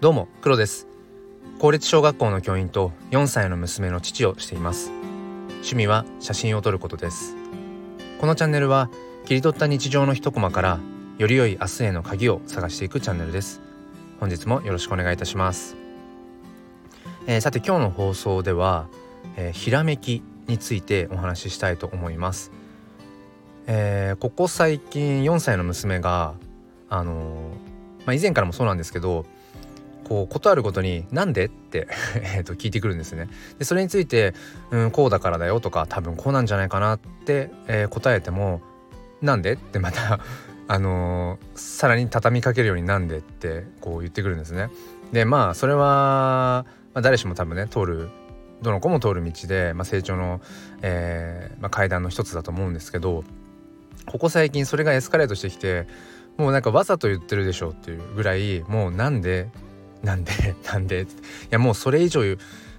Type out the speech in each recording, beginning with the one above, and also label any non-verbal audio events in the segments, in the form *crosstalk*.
どうも黒です。公立小学校の教員と4歳の娘の父をしています。趣味は写真を撮ることです。このチャンネルは切り取った日常の一コマからより良い明日への鍵を探していくチャンネルです。本日もよろしくお願いいたします、えー、さて今日の放送では、えー、ひらめきについてお話ししたいと思います、えー、ここ最近4歳の娘があのまあ、以前からもそうなんですけどこうことあるごとに「なんで?」って *laughs* えと聞いてくるんですね。でそれについて「うんこうだからだよ」とか多分こうなんじゃないかなって、えー、答えても「なんで?」ってまたあのー、さらに畳みかけるように「なんで?」ってこう言ってくるんですね。でまあそれは、まあ、誰しも多分ね通るどの子も通る道で、まあ、成長の、えーまあ、階段の一つだと思うんですけどここ最近それがエスカレートしてきてもうなんかわざと言ってるでしょっていうぐらいもうなんで？なんで *laughs* なんでいやもうそれ以上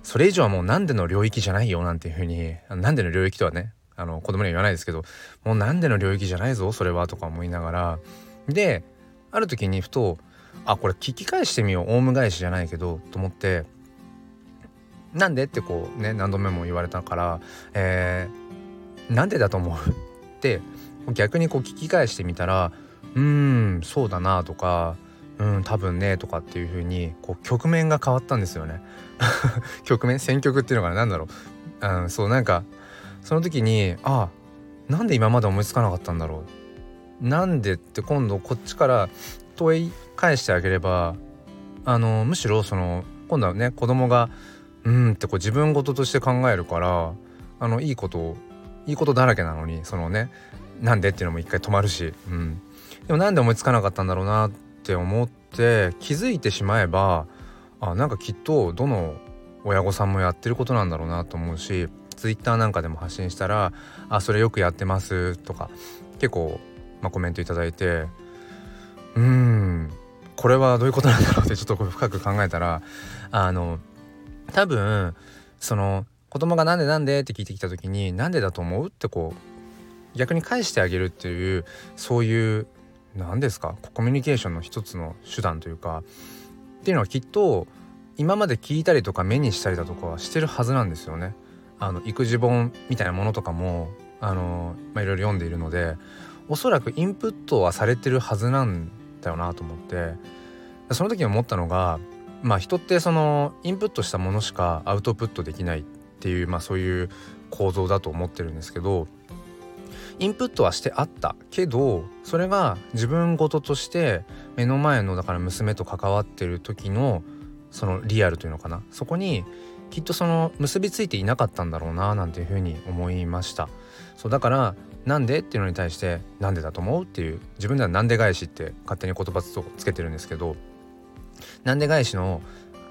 それ以上はもうなんでの領域じゃないよなんていうふうになんでの領域とはねあの子供には言わないですけどもうなんでの領域じゃないぞそれはとか思いながらである時にふとあこれ聞き返してみようオウム返しじゃないけどと思ってなんでってこうね何度目も言われたからえー、なんでだと思う？って逆にこう聞き返してみたらうーんそうだなとかうん多分ねとかっていう風にこう局面が変わったんですよね。*laughs* 局面選曲っていうのかな何だろう、うん、そうなんかその時にあなんで今まで思いつかなかったんだろう。なんでって今度こっちから問い返してあげればあのむしろその今度はね子供がうんってこう自分事として考えるからあのいいこといいことだらけなのにそのねなんでっていうのも一回止まるし、うん、でもなんで思いつかなかったんだろうなってって思って気づいてしまえばあなんかきっとどの親御さんもやってることなんだろうなと思うしツイッターなんかでも発信したら「あそれよくやってます」とか結構、まあ、コメント頂いてうーんこれはどういうことなんだろうってちょっと深く考えたらあの多分その子供が「なんでなんで?」って聞いてきた時に「なんでだと思う?」ってこう逆に返してあげるっていうそういう何ですか？コミュニケーションの一つの手段というか。っていうのはきっと今まで聞いたりとか目にしたりだとかはしてるはずなんですよね。あの育児本みたいなものとかもあの、まあ、いろいろ読んでいるのでおそらくインプットはされてるはずなんだよなと思って。その時に思ったのがまあ人ってそのインプットしたものしかアウトプットできないっていう、まあ、そういう構造だと思ってるんですけどインプットはしてあったけどそれが自分事として目の前のだから娘と関わってる時のそのリアルというのかな。そこにきっとその結びついていなかったんだろうななんていうふうに思いました。そうだからなんでっていうのに対してなんでだと思うっていう自分ではなんで返しって勝手に言葉つけてるんですけどなんで返しの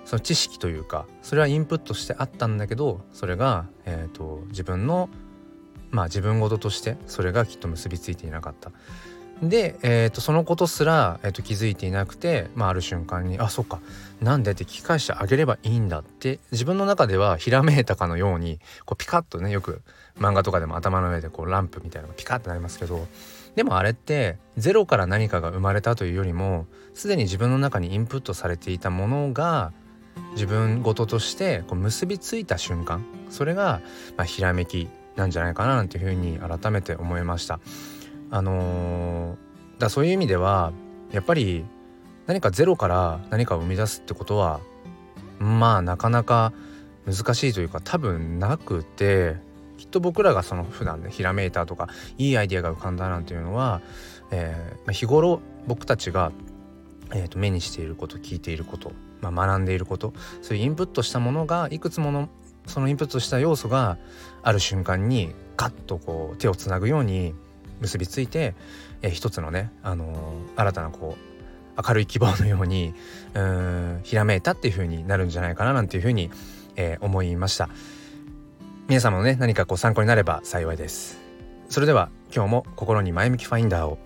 その知識というかそれはインプットしてあったんだけどそれが、えーと自分のまあ自分事としてそれがきっと結びついていなかった。で、えーと、そのことすら、えーと、気づいていなくて、まあ、ある瞬間に「あそっかなんで?」って聞き返してあげればいいんだって自分の中ではひらめいたかのようにこうピカッとねよく漫画とかでも頭の上でこうランプみたいなのがピカッとなりますけどでもあれってゼロから何かが生まれたというよりもすでに自分の中にインプットされていたものが自分事としてこう結びついた瞬間それが、まあ、ひらめきなんじゃないかななんていうふうに改めて思いました。あのー、だそういう意味ではやっぱり何かゼロから何かを生み出すってことはまあなかなか難しいというか多分なくてきっと僕らがその普段ねひらめいたとかいいアイデアが浮かんだなんていうのは、えー、日頃僕たちが、えー、と目にしていること聞いていること、まあ、学んでいることそういうインプットしたものがいくつものそのインプットした要素がある瞬間にガッとこう手をつなぐように結びついて、えー、一つのね、あのー、新たなこう明るい希望のようにうんひらめいたっていう風になるんじゃないかななんていう風に、えー、思いました。皆様のね何かこう参考になれば幸いです。それでは今日も心に前向きファインダーを